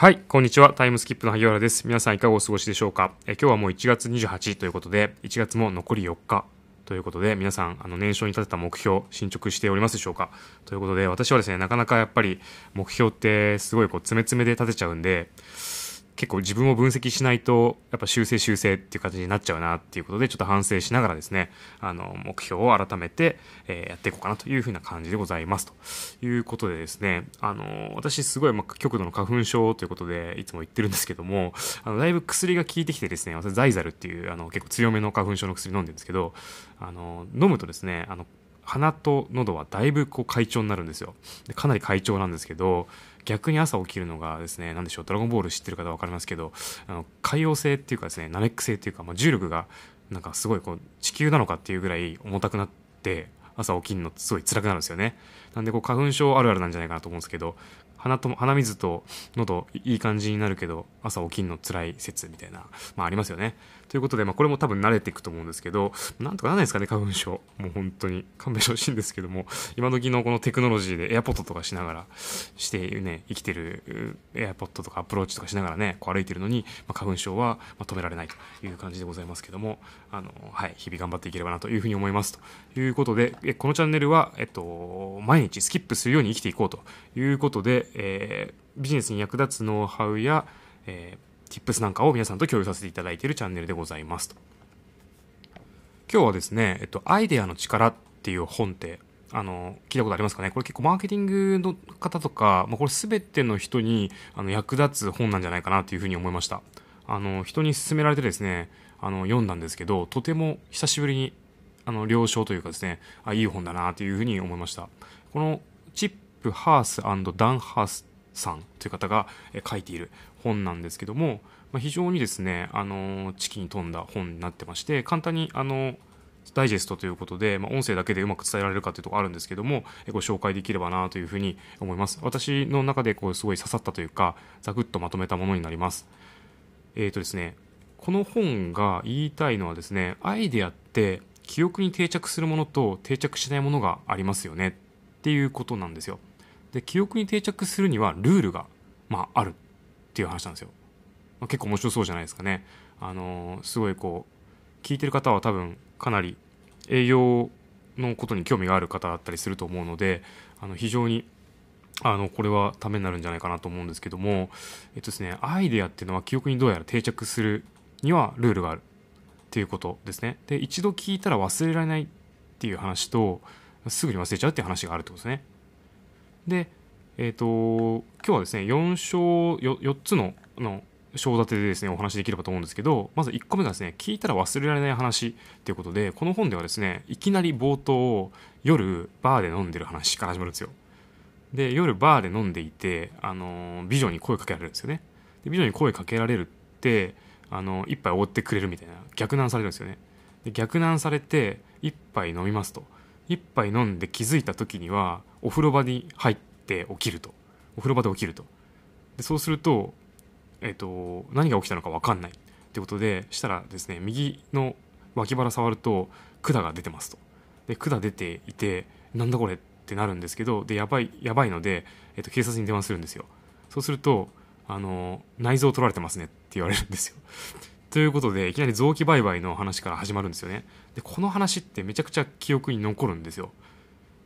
はい、こんにちは。タイムスキップの萩原です。皆さんいかがお過ごしでしょうか？え今日はもう1月28ということで、1月も残り4日ということで、皆さん、あの、年少に立てた目標、進捗しておりますでしょうか？ということで、私はですね、なかなかやっぱり目標ってすごいこう、詰め詰めで立てちゃうんで、結構自分を分析しないと、やっぱ修正修正っていう形になっちゃうなっていうことで、ちょっと反省しながらですね、あの、目標を改めて、え、やっていこうかなというふうな感じでございます。ということでですね、あの、私すごい、ま、極度の花粉症ということで、いつも言ってるんですけども、あの、だいぶ薬が効いてきてですね、私ザイザルっていう、あの、結構強めの花粉症の薬飲んでるんですけど、あの、飲むとですね、あの、鼻と喉はだいぶこう快調になるんですよでかなり快調なんですけど逆に朝起きるのがですね何でしょうドラゴンボール知ってる方は分かりますけどあの海洋性っていうかですねナメック星っていうか、まあ、重力がなんかすごいこう地球なのかっていうぐらい重たくなって朝起きるのすごい辛くなるんですよねなんでこう花粉症あるあるなんじゃないかなと思うんですけど鼻と鼻水と喉いい感じになるけど朝起きるの辛い説みたいな、まあ、ありますよね。ということで、まあ、これも多分慣れていくと思うんですけどなんとかならないですかね花粉症。もう本当に。勘弁してほしいんですけども。今時のこのテクノロジーで AirPod とかしながらしてね生きてる AirPod とかアプローチとかしながらねこう歩いてるのに、まあ、花粉症は止められないという感じでございますけどもあの、はい、日々頑張っていければなというふうに思います。ということでこのチャンネルは、えっと、毎日スキップするように生きていこうということでえー、ビジネスに役立つノウハウや、えー、tips なんかを皆さんと共有させていただいているチャンネルでございますと。今日はですね、えっと、アイデアの力っていう本って、あの、聞いたことありますかね？これ結構マーケティングの方とか、まあ、これ全ての人にあの役立つ本なんじゃないかなというふうに思いました。あの、人に勧められてですね、あの、読んだんですけど、とても久しぶりに、あの、了承というかですね、あ、いい本だなというふうに思いました。このチップ・ハースダン・ハースさんという方が書いている本なんですけども、まあ、非常にですね、あの、チキに富んだ本になってまして、簡単に、あの、ダイジェストということで、まあ、音声だけでうまく伝えられるかというところあるんですけども、ご紹介できればなというふうに思います。私の中でこうすごい刺さったというか、ざくっとまとめたものになります。えっ、ー、とですね、この本が言いたいのはですね、アイデアって記憶に定着するものと定着しないものがありますよねっていうことなんですよ。で記憶に定着するにはルールが、まあ、あるっていう話なんですよ、ま、結構面白そうじゃないですかねあのー、すごいこう聞いてる方は多分かなり営業のことに興味がある方だったりすると思うのであの非常にあのこれはためになるんじゃないかなと思うんですけども、えっとですね、アイデアっていうのは記憶にどうやら定着するにはルールがあるっていうことですね。で一度聞いたら忘れられないっていう話とすぐに忘れちゃうっていう話があるってことですね。で、えっ、ー、と、今日はですね、4章、4, 4つのの章立てでですね、お話できればと思うんですけど、まず1個目がですね、聞いたら忘れられない話ということで、この本ではですね、いきなり冒頭、夜、バーで飲んでる話から始まるんですよ。で、夜、バーで飲んでいて、あの、美女に声かけられるんですよね。で美女に声かけられるって、あの、一杯おごってくれるみたいな、逆難されるんですよね。で逆難されて、一杯飲みますと。一杯飲んで気づいた時にはお風呂場に入って起きると。お風呂場で起きると。でそうすると,、えーと、何が起きたのか分かんない。ってことでしたらですね右の脇腹触ると管が出てますと。で管出ていてなんだこれってなるんですけどでやばいやばいので、えーと警察に電話するんですよ。そうするとあの内臓取られてますねって言われるんですよ。ということでいきなり臓器売買の話から始まるんですよね。でこの話ってめちゃくちゃ記憶に残るんですよ。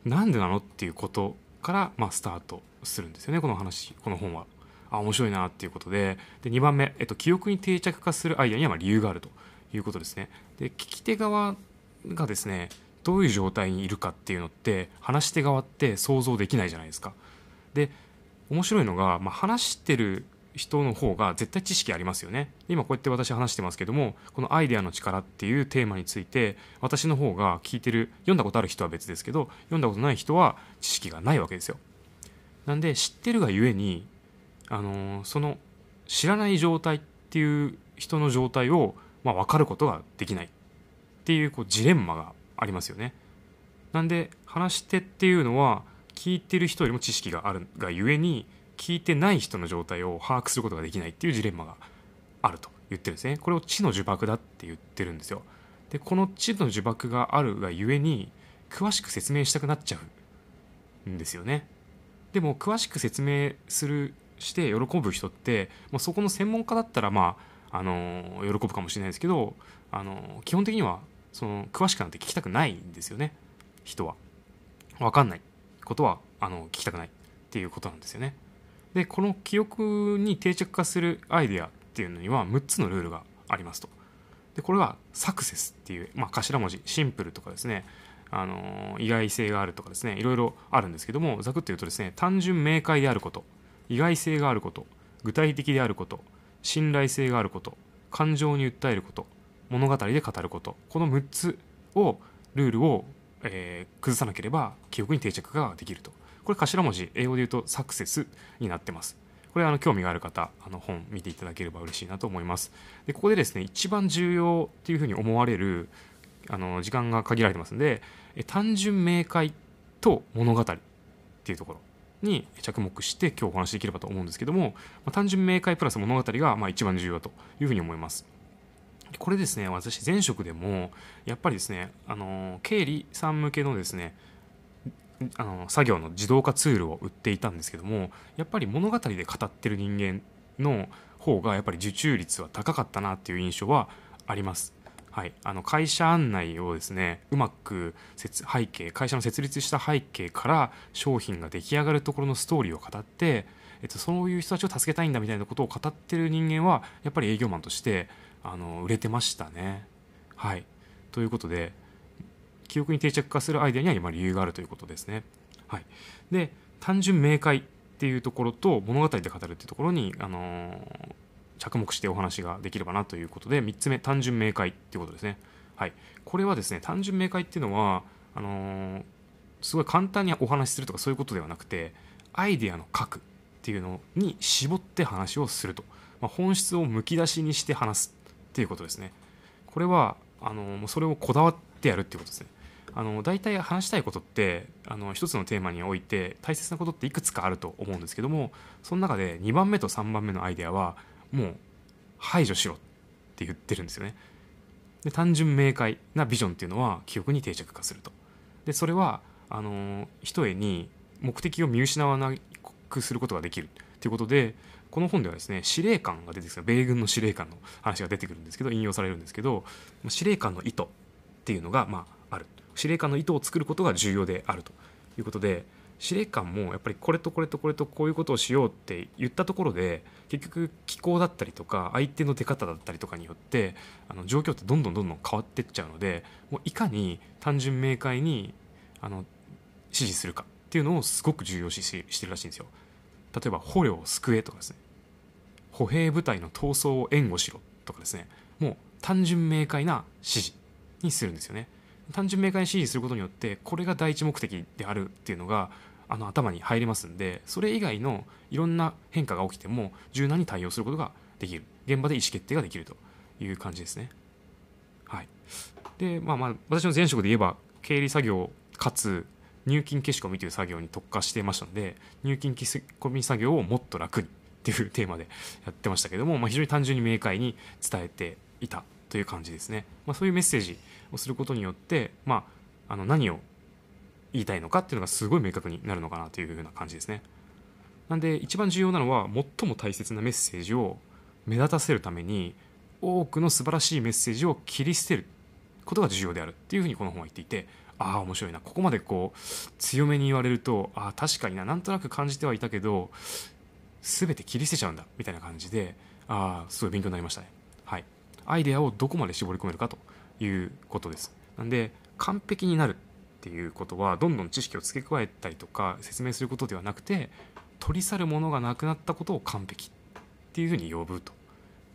なんでなのっていうことから、まあ、スタートするんですよねこの話。この本は。あ面白いなっていうことで。で2番目、えっと、記憶に定着化するアイデアにはま理由があるということですね。で聞き手側がですねどういう状態にいるかっていうのって話し手側って想像できないじゃないですか。で面白いのが、まあ、話してる人の方が絶対知識ありますよね。今こうやって私話してますけどもこのアイデアの力っていうテーマについて私の方が聞いてる読んだことある人は別ですけど読んだことない人は知識がないわけですよ。なんで知ってるがゆえにあのー、その知らない状態っていう人の状態を、まあ、分かることができない。っていうこうジレンマがありますよね。なんで話し手っていうのは聞いてる人よりも知識があるがゆえに聞いてない人の状態を把握することができないっていうジレンマがあると言ってるんですね。これを知の呪縛だって言ってるんですよ。でこの知の呪縛があるがゆえに詳しく説明したくなっちゃうんですよね。でも詳しく説明するして喜ぶ人って、まあ、そこの専門家だったらまああの喜ぶかもしれないですけどあの基本的にはその詳しくなんて聞きたくないんですよね。人は。分かんないことはあの聞きたくないっていうことなんですよね。でこの記憶に定着化するアイデアっていうのには6つのルールがありますと。でこれはサクセスっていう、まあ、頭文字シンプルとかですねあの意外性があるとかですねいろいろあるんですけどもざくっと言うとですね単純明快であること意外性があること具体的であること信頼性があること感情に訴えること物語で語ることこの6つをルールを、えー、崩さなければ記憶に定着ができると。これ頭文字英語で言うとサクセスになってます。これあの興味がある方あの本見ていただければ嬉しいなと思います。でここでですね一番重要っていうふうに思われるあの時間が限られてますんで単純明快と物語っていうところに着目して今日お話しできればと思うんですけども、ま、単純明快プラス物語がまあ一番重要だというふうに思います。これですね私前職でもやっぱりですねあの経理さん向けのですねあの作業の自動化ツールを売っていたんですけどもやっぱり物語で語ってる人間の方がやっぱり受注率は高かったなっていう印象はあります。はい、あの会社案内をですねうまく背景会社の設立した背景から商品が出来上がるところのストーリーを語って、えっと、そういう人たちを助けたいんだみたいなことを語ってる人間はやっぱり営業マンとしてあの売れてましたね。はい。ということで記憶に定着化するアイデアには今理由があるということですね。はい、で単純明快っていうところと物語で語るっていうところに、あのー着目してお話ができればなということで3つ目単純明快っていうことですね。はい。これはですね単純明快っていうのはあのー、すごい簡単にお話しするとかそういうことではなくてアイデアの核っていうのに絞って話をすると、まあ、本質をむき出しにして話すっていうことですね。これはあのー、それをこだわってやるっていうことですね。あの大体話したいことってあの一つのテーマにおいて大切なことっていくつかあると思うんですけどもその中で2番目と3番目のアイデアはもう排除しろって言ってるんですよね。で単純明快なビジョンっていうのは記憶に定着化すると。でそれはあのひとえに目的を見失わなくすることができるということでこの本ではですね司令官が出てくる米軍の司令官の話が出てくるんですけど引用されるんですけど司令官の意図っていうのが、まあ、ある。司令官の意図を作ることが重要であるということで司令官もやっぱりこれとこれとこれとこういうことをしようって言ったところで結局気候だったりとか相手の出方だったりとかによってあの状況ってどんどんどんどん変わってっちゃうのでもういかに単純明快にあの指示するかっていうのをすごく重要視してるらしいんですよ。例えば捕虜を救えとかですね歩兵部隊の闘争を援護しろとかですねもう単純明快な指示にするんですよね。単純明快に指示することによってこれが第一目的であるっていうのがあの頭に入りますんでそれ以外のいろんな変化が起きても柔軟に対応することができる。現場で意思決定ができるという感じですね。はい、でまあまあ私の前職で言えば経理作業かつ入金消し込みという作業に特化していましたので入金消し込み作業をもっと楽にっていうテーマでやってましたけども、まあ、非常に単純に明快に伝えていた。という感じですね。まあ、そういうメッセージをすることによって、まあ、あの何を言いたいのかっていうのがすごい明確になるのかなというふうな感じですね。なんで一番重要なのは最も大切なメッセージを目立たせるために多くの素晴らしいメッセージを切り捨てることが重要であるっていうふうにこの本は言っていてああ面白いなここまでこう強めに言われるとああ確かにななんとなく感じてはいたけど全て切り捨てちゃうんだみたいな感じでああすごい勉強になりましたね。アイデアをどこまで絞り込めるかということです。なんで完璧になるっていうことはどんどん知識を付け加えたりとか説明することではなくて取り去るものがなくなったことを完璧っていうふうに呼ぶと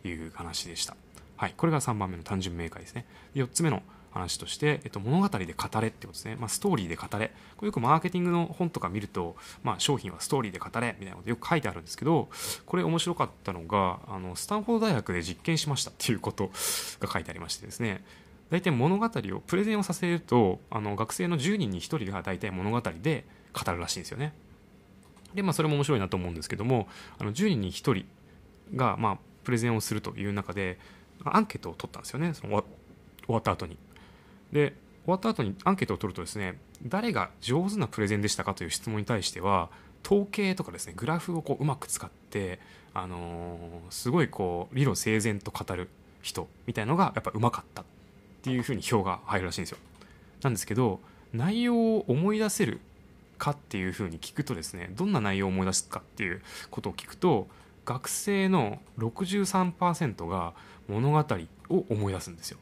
いう話でした。はい、これが3番目の単純明快ですね。4つ目の話として、えっと、物語で語れってことですね。まあ、ストーリーで語れ。これよくマーケティングの本とか見ると、まあ、商品はストーリーで語れみたいなことよく書いてあるんですけど、これ面白かったのが、あの、スタンフォード大学で実験しましたっていうことが書いてありましてですね、大体物語をプレゼンをさせるとあの学生の10人に1人が大体物語で語るらしいんですよね。でまあそれも面白いなと思うんですけどもあの10人に1人がまあプレゼンをするという中でアンケートを取ったんですよねその終わった後に。で終わった後にアンケートを取るとですね誰が上手なプレゼンでしたかという質問に対しては統計とかですねグラフをこううまく使ってあのーすごいこう理路整然と語る人みたいのがやっぱうまかったっていうふうに票が入るらしいんですよ。なんですけど内容を思い出せるかっていうふうに聞くとですねどんな内容を思い出すかっていうことを聞くと学生の63%が物語を思い出すんですよ。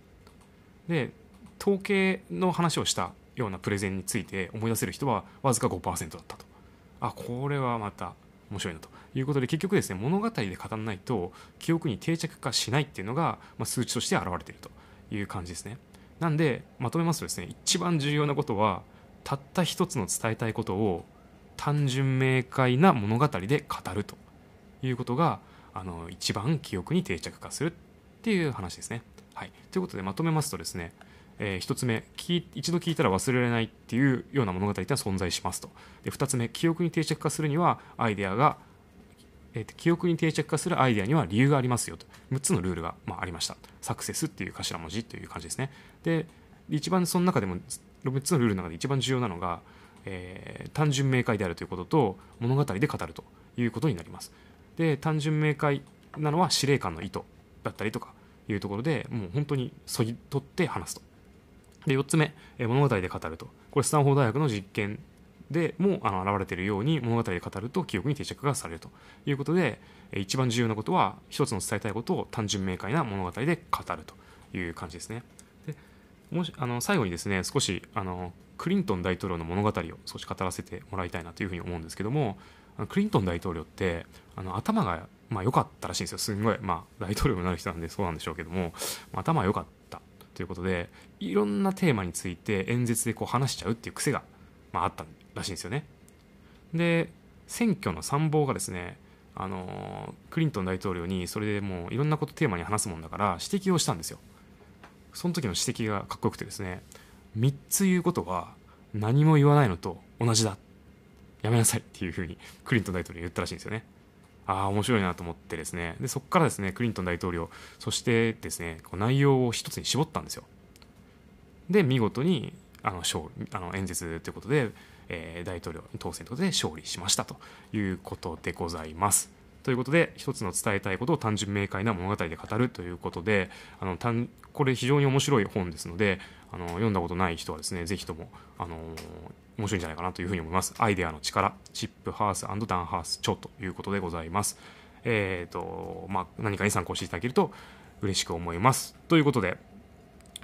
で統計の話をしたようなプレゼンについて思い出せる人はわずか5%だったと。あこれはまた面白いなと。いうことで結局ですね物語で語らないと記憶に定着化しないっていうのが、まあ、数値として現れていると。いう感じですね。なんでまとめますとですね一番重要なことはたった一つの伝えたいことを単純明快な物語で語ると。いうことがあの一番記憶に定着化するっていう話ですね。はい、ということでまとめますとですね、えー、1つ目一度聞いたら忘れられないっていうような物語ってのは存在しますと。で2つ目記憶に定着化するにはアイデアが、えー、記憶に定着化するアイデアには理由がありますよと。6つのルールが、まあ、ありました。サクセスっていう頭文字という感じですね。で一番その中でも6つのルールの中で一番重要なのが、えー、単純明快であるということと物語で語るということになります。で単純明快なのは司令官の意図だったりとかいうところでもう本当にそぎ取って話すと。で4つ目、え、物語で語るとこれスタンフォード大学の実験でもあの現れているように物語で語ると記憶に定着がされるということで一番重要なことは一つの伝えたいことを単純明快な物語で語るという感じですね。でもしあの最後にですね少しあのクリントン大統領の物語を少し語らせてもらいたいなというふうに思うんですけどもクリントン大統領ってあの頭がまあ良かったらしいんですよすんごいまあ大統領になる人なんでそうなんでしょうけども、頭が良かったということでいろんなテーマについて演説でこう話しちゃうっていう癖が、まあ、あったらしいんですよね。で選挙の参謀がですねあのクリントン大統領にそれでもういろんなことテーマに話すもんだから指摘をしたんですよ。その時の指摘がかっこよくてですね3つ言うことは何も言わないのと同じだ。やめなさいっていうふうにクリントン大統領に言ったらしいんですよね。ああ面白いなと思ってですね。でそこからですねクリントン大統領そしてですねこう内容を一つに絞ったんですよ。で見事にあの勝あの演説ということで、えー、大統領当選ということで勝利しましたということでございます。ということで一つの伝えたいことを単純明快な物語で語るということであのこれ非常に面白い本ですのであの読んだことない人はですねぜひともあの面白いんじゃないかなというふうに思います。アイデアの力チップハースダンハース超ということでございます。えっ、ー、とまあ何かに参考していただけると嬉しく思います。ということで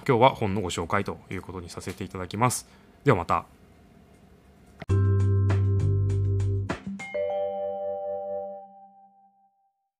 今日は本のご紹介ということにさせていただきます。ではまた。